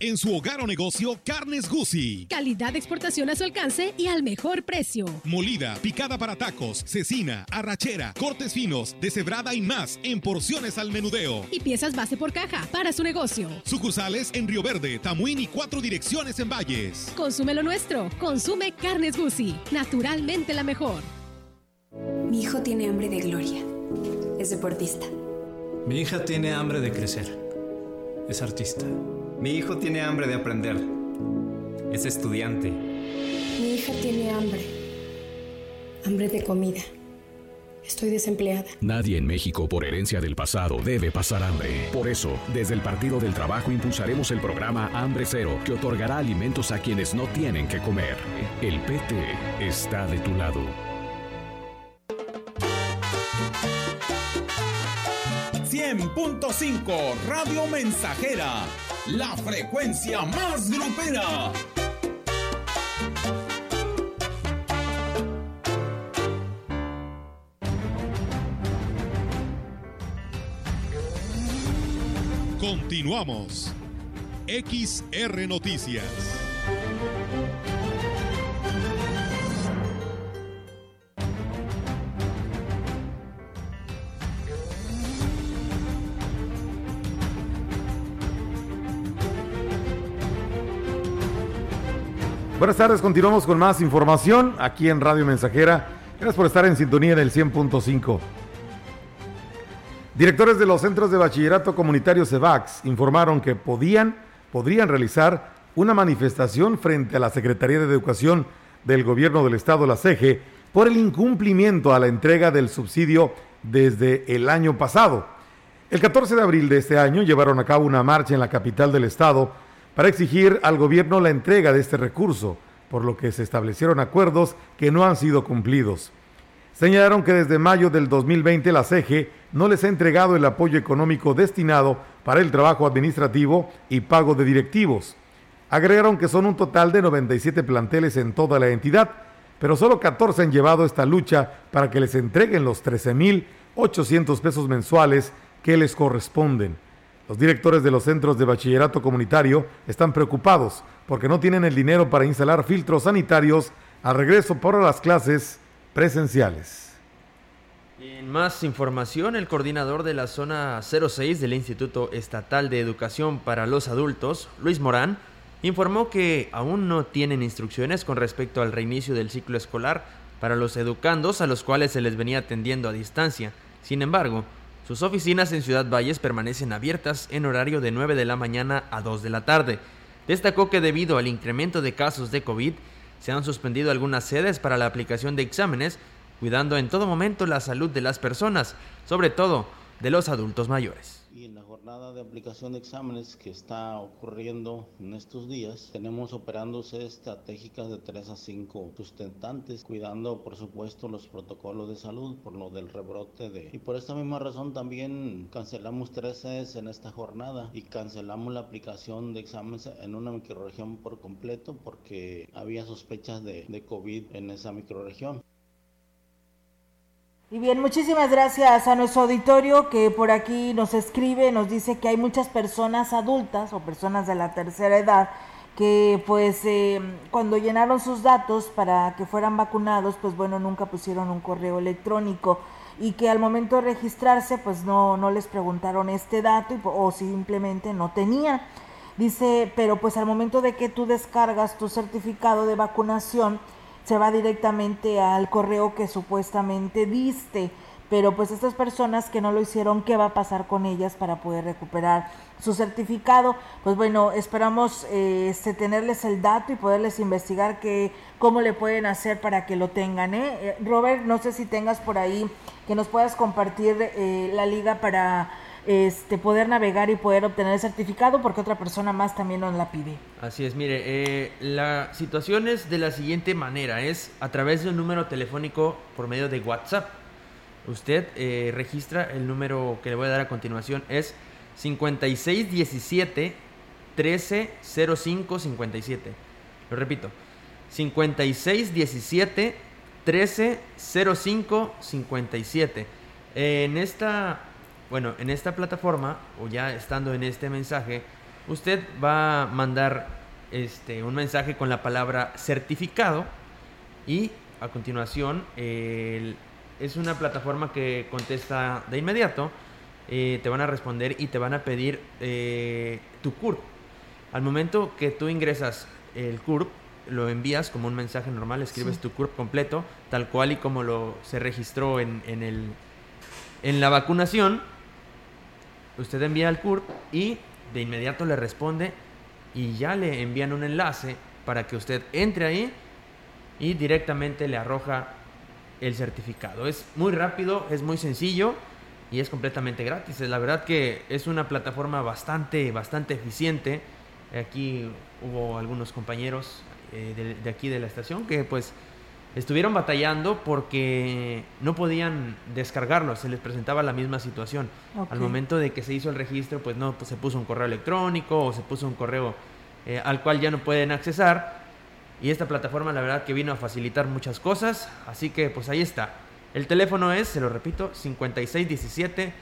En su hogar o negocio, Carnes Gucci. Calidad de exportación a su alcance y al mejor precio. Molida, picada para tacos, cecina, arrachera, cortes finos, deshebrada y más en porciones al menudeo. Y piezas base por caja para su negocio. Sucursales en Río Verde, Tamuín y cuatro direcciones en Valles. Consume lo nuestro. Consume Carnes Gucci. Naturalmente la mejor. Mi hijo tiene hambre de gloria. Es deportista. Mi hija tiene hambre de crecer. Es artista. Mi hijo tiene hambre de aprender. Es estudiante. Mi hija tiene hambre. Hambre de comida. Estoy desempleada. Nadie en México por herencia del pasado debe pasar hambre. Por eso, desde el Partido del Trabajo impulsaremos el programa Hambre Cero, que otorgará alimentos a quienes no tienen que comer. El PT está de tu lado. 100.5 Radio Mensajera, la frecuencia más grupera. Continuamos. XR Noticias. Buenas tardes, continuamos con más información aquí en Radio Mensajera. Gracias por estar en sintonía en el 100.5. Directores de los centros de bachillerato comunitario CEVAX informaron que podían, podrían realizar una manifestación frente a la Secretaría de Educación del Gobierno del Estado, la CEGE, por el incumplimiento a la entrega del subsidio desde el año pasado. El 14 de abril de este año llevaron a cabo una marcha en la capital del Estado para exigir al gobierno la entrega de este recurso, por lo que se establecieron acuerdos que no han sido cumplidos. Señalaron que desde mayo del 2020 la CEGE no les ha entregado el apoyo económico destinado para el trabajo administrativo y pago de directivos. Agregaron que son un total de 97 planteles en toda la entidad, pero solo 14 han llevado esta lucha para que les entreguen los 13.800 pesos mensuales que les corresponden. Los directores de los centros de bachillerato comunitario están preocupados porque no tienen el dinero para instalar filtros sanitarios al regreso para las clases presenciales. En más información, el coordinador de la zona 06 del Instituto Estatal de Educación para los Adultos, Luis Morán, informó que aún no tienen instrucciones con respecto al reinicio del ciclo escolar para los educandos a los cuales se les venía atendiendo a distancia. Sin embargo, sus oficinas en Ciudad Valles permanecen abiertas en horario de 9 de la mañana a 2 de la tarde. Destacó que debido al incremento de casos de COVID, se han suspendido algunas sedes para la aplicación de exámenes, cuidando en todo momento la salud de las personas, sobre todo de los adultos mayores. Jornada de aplicación de exámenes que está ocurriendo en estos días, tenemos operándose estratégicas de 3 a 5 sustentantes, cuidando por supuesto los protocolos de salud por lo del rebrote de... Y por esta misma razón también cancelamos tres sedes en esta jornada y cancelamos la aplicación de exámenes en una microregión por completo porque había sospechas de, de COVID en esa microregión. Y bien, muchísimas gracias a nuestro auditorio que por aquí nos escribe, nos dice que hay muchas personas adultas o personas de la tercera edad que pues eh, cuando llenaron sus datos para que fueran vacunados, pues bueno, nunca pusieron un correo electrónico y que al momento de registrarse pues no, no les preguntaron este dato y, o simplemente no tenían. Dice, pero pues al momento de que tú descargas tu certificado de vacunación, se va directamente al correo que supuestamente diste. Pero pues estas personas que no lo hicieron, ¿qué va a pasar con ellas para poder recuperar su certificado? Pues bueno, esperamos eh, este, tenerles el dato y poderles investigar que, cómo le pueden hacer para que lo tengan. ¿eh? Eh, Robert, no sé si tengas por ahí que nos puedas compartir eh, la liga para este, poder navegar y poder obtener el certificado porque otra persona más también nos la pide. Así es, mire, eh, la situación es de la siguiente manera, es a través de un número telefónico por medio de WhatsApp. Usted eh, registra el número que le voy a dar a continuación, es 5617 130557. Lo repito, 5617 130557. En esta, bueno, en esta plataforma o ya estando en este mensaje, usted va a mandar este un mensaje con la palabra certificado y a continuación es una plataforma que contesta de inmediato. Eh, te van a responder y te van a pedir eh, tu CURP. Al momento que tú ingresas el CURP, lo envías como un mensaje normal, escribes tu CURP completo, tal cual y como lo se registró en, en, el, en la vacunación. Usted envía el CURP y de inmediato le responde y ya le envían un enlace para que usted entre ahí y directamente le arroja el certificado. Es muy rápido, es muy sencillo y es completamente gratis. La verdad que es una plataforma bastante, bastante eficiente. Aquí hubo algunos compañeros eh, de, aquí de la estación que pues estuvieron batallando porque no podían descargarlo, se les presentaba la misma situación. Al momento de que se hizo el registro, pues no, pues se puso un correo electrónico o se puso un correo eh, al cual ya no pueden accesar. Y esta plataforma la verdad que vino a facilitar muchas cosas, así que pues ahí está. El teléfono es, se lo repito, 5617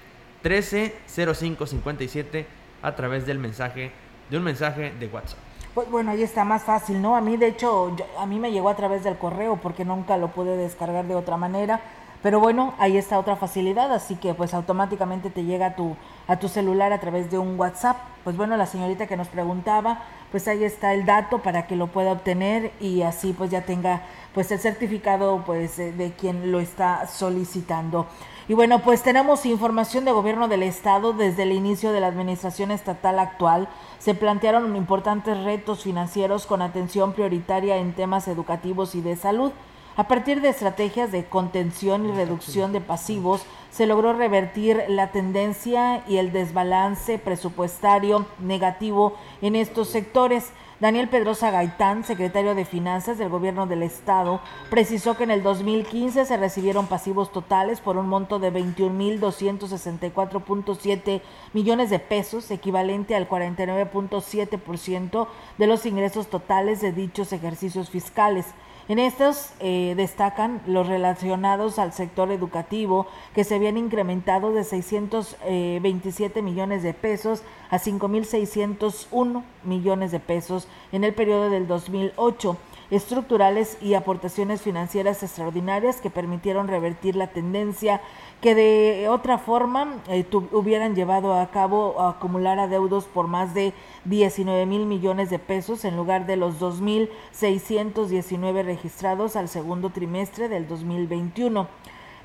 130557 a través del mensaje, de un mensaje de WhatsApp. Pues bueno, ahí está más fácil, ¿no? A mí, de hecho, a mí me llegó a través del correo porque nunca lo pude descargar de otra manera. Pero bueno, ahí está otra facilidad, así que pues automáticamente te llega a tu, a tu celular a través de un WhatsApp. Pues bueno, la señorita que nos preguntaba, pues ahí está el dato para que lo pueda obtener y así pues ya tenga pues el certificado pues de quien lo está solicitando. Y bueno, pues tenemos información de gobierno del estado desde el inicio de la administración estatal actual. Se plantearon importantes retos financieros con atención prioritaria en temas educativos y de salud. A partir de estrategias de contención y reducción de pasivos, se logró revertir la tendencia y el desbalance presupuestario negativo en estos sectores. Daniel Pedrosa Gaitán, secretario de Finanzas del Gobierno del Estado, precisó que en el 2015 se recibieron pasivos totales por un monto de 21.264.7 millones de pesos, equivalente al 49.7% de los ingresos totales de dichos ejercicios fiscales. En estos eh, destacan los relacionados al sector educativo, que se habían incrementado de 627 millones de pesos a 5.601 millones de pesos en el periodo del 2008 estructurales y aportaciones financieras extraordinarias que permitieron revertir la tendencia que de otra forma eh, hubieran llevado a cabo acumular adeudos por más de 19 mil millones de pesos en lugar de los 2.619 registrados al segundo trimestre del 2021.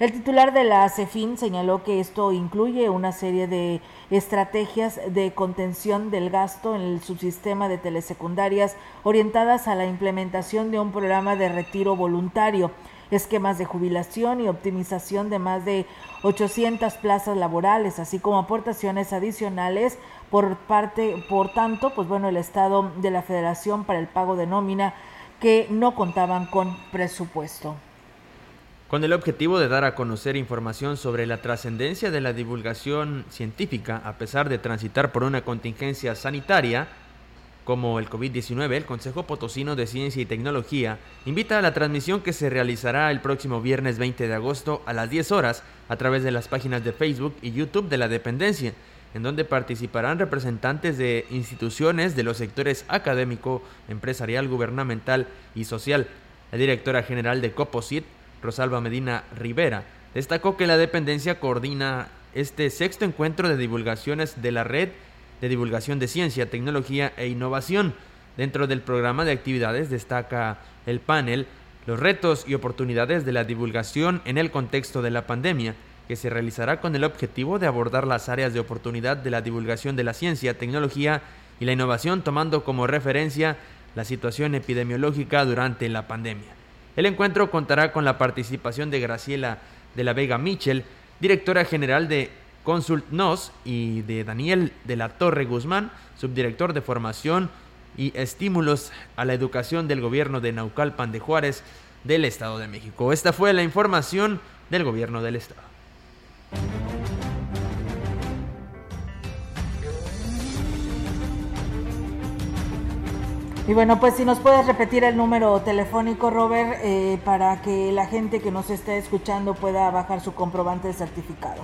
El titular de la CEFIN señaló que esto incluye una serie de estrategias de contención del gasto en el subsistema de telesecundarias orientadas a la implementación de un programa de retiro voluntario esquemas de jubilación y optimización de más de 800 plazas laborales, así como aportaciones adicionales por parte, por tanto, pues bueno, el Estado de la Federación para el pago de nómina que no contaban con presupuesto. Con el objetivo de dar a conocer información sobre la trascendencia de la divulgación científica, a pesar de transitar por una contingencia sanitaria, como el COVID-19, el Consejo Potosino de Ciencia y Tecnología invita a la transmisión que se realizará el próximo viernes 20 de agosto a las 10 horas a través de las páginas de Facebook y YouTube de la dependencia, en donde participarán representantes de instituciones de los sectores académico, empresarial, gubernamental y social. La directora general de Coposit, Rosalba Medina Rivera, destacó que la dependencia coordina este sexto encuentro de divulgaciones de la red de divulgación de ciencia, tecnología e innovación. Dentro del programa de actividades destaca el panel Los retos y oportunidades de la divulgación en el contexto de la pandemia, que se realizará con el objetivo de abordar las áreas de oportunidad de la divulgación de la ciencia, tecnología y la innovación tomando como referencia la situación epidemiológica durante la pandemia. El encuentro contará con la participación de Graciela de la Vega Mitchell, directora general de Consult NOS y de Daniel de la Torre Guzmán, subdirector de formación y estímulos a la educación del gobierno de Naucalpan de Juárez del Estado de México. Esta fue la información del gobierno del Estado. Y bueno, pues si nos puedes repetir el número telefónico, Robert, eh, para que la gente que nos esté escuchando pueda bajar su comprobante de certificado.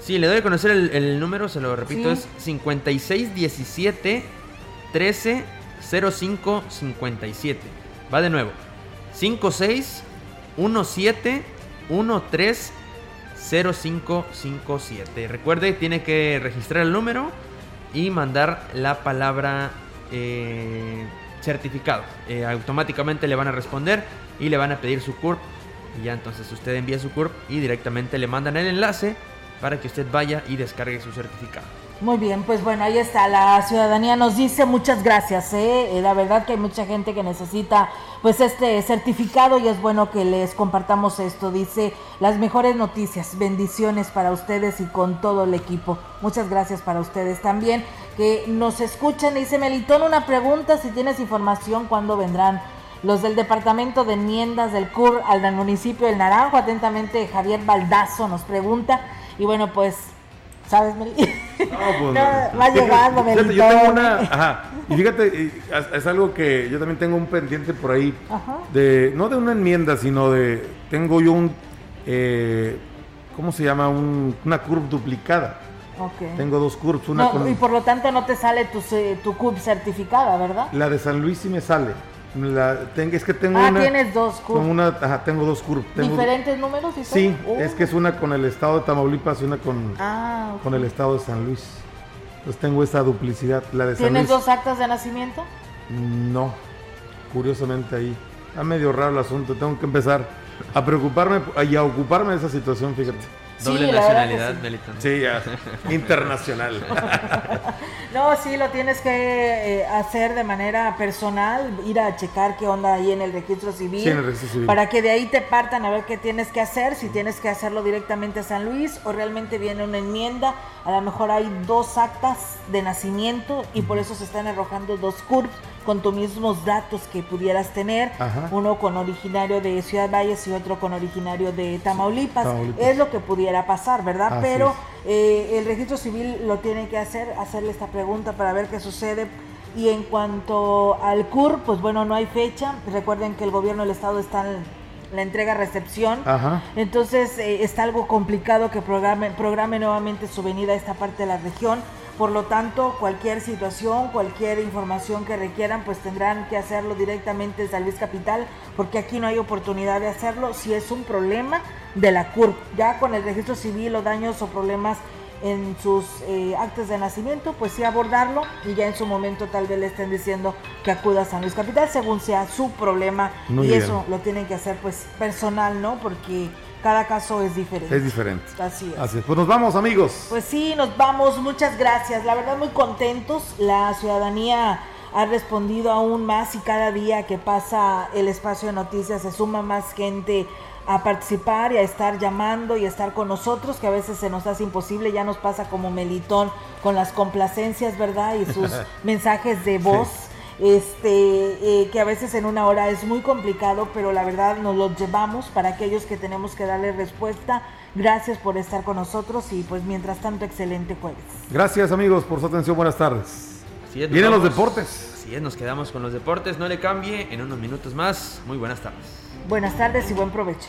Sí, le doy a conocer el, número, se lo repito, es 5617 13 05 57. Va de nuevo. 56 17 13 0557. Recuerde, tiene que registrar el número y mandar la palabra eh, certificado. Eh, automáticamente le van a responder y le van a pedir su CURP. Y ya entonces usted envía su CURP y directamente le mandan el enlace para que usted vaya y descargue su certificado. Muy bien, pues bueno, ahí está, la ciudadanía nos dice muchas gracias, ¿eh? ¿eh? la verdad que hay mucha gente que necesita pues este certificado y es bueno que les compartamos esto, dice las mejores noticias, bendiciones para ustedes y con todo el equipo, muchas gracias para ustedes también que nos escuchan, dice Melitón una pregunta, si tienes información, ¿cuándo vendrán? Los del Departamento de Enmiendas del CUR al del municipio del Naranjo, atentamente Javier Baldazo nos pregunta, y bueno, pues, ¿sabes, Meli? No, pues, va llegando, Meli. Yo tengo una, ajá, y fíjate, es algo que yo también tengo un pendiente por ahí, ajá. de, no de una enmienda, sino de, tengo yo un, eh, ¿cómo se llama? Un, una curva duplicada. Okay. Tengo dos curves, una Y por lo tanto no te sale tu, tu curve certificada, ¿verdad? La de San Luis sí me sale. La, es que tengo ah, una. tienes dos curvas. Una, ajá, tengo dos curvas. ¿Diferentes números? sí, es que es una con el estado de Tamaulipas y una con, ah, con el estado de San Luis. Entonces tengo esa duplicidad. La de ¿Tienes dos actas de nacimiento? No, curiosamente ahí. Está medio raro el asunto. Tengo que empezar a preocuparme y a ocuparme de esa situación, fíjate. Doble nacionalidad, sí. internacional. no, sí, lo tienes que eh, hacer de manera personal, ir a checar qué onda ahí en el registro civil, sí, en el registro civil. para que de ahí te partan a ver qué tienes que hacer, si tienes que hacerlo directamente a San Luis o realmente viene una enmienda, a lo mejor hay dos actas de nacimiento y por eso se están arrojando dos CURPS con tus mismos datos que pudieras tener, uno con originario de Ciudad Valles y otro con originario de Tamaulipas. Es lo que pudiera pasar, ¿verdad? Pero eh, el registro civil lo tiene que hacer, hacerle esta pregunta para ver qué sucede. Y en cuanto al CUR, pues bueno, no hay fecha. Recuerden que el gobierno del estado está en la entrega-recepción. Entonces eh, está algo complicado que programe, programe nuevamente su venida a esta parte de la región. Por lo tanto, cualquier situación, cualquier información que requieran, pues tendrán que hacerlo directamente desde Luis Capital, porque aquí no hay oportunidad de hacerlo si es un problema de la CURP. Ya con el registro civil o daños o problemas en sus eh, actos de nacimiento, pues sí abordarlo y ya en su momento tal vez le estén diciendo que acuda a San Luis Capital según sea su problema y eso lo tienen que hacer pues personal, ¿no? Porque cada caso es diferente. Es diferente. Así es. Así es. Pues nos vamos, amigos. Pues sí, nos vamos. Muchas gracias. La verdad, muy contentos. La ciudadanía ha respondido aún más y cada día que pasa el espacio de noticias se suma más gente a participar y a estar llamando y a estar con nosotros, que a veces se nos hace imposible, ya nos pasa como Melitón con las complacencias, ¿verdad? Y sus mensajes de voz este, eh, que a veces en una hora es muy complicado, pero la verdad nos lo llevamos para aquellos que tenemos que darle respuesta. Gracias por estar con nosotros y pues mientras tanto, excelente jueves. Gracias amigos por su atención, buenas tardes. Vienen los deportes. Así es, nos quedamos con los deportes, no le cambie, en unos minutos más. Muy buenas tardes. Buenas tardes y buen provecho.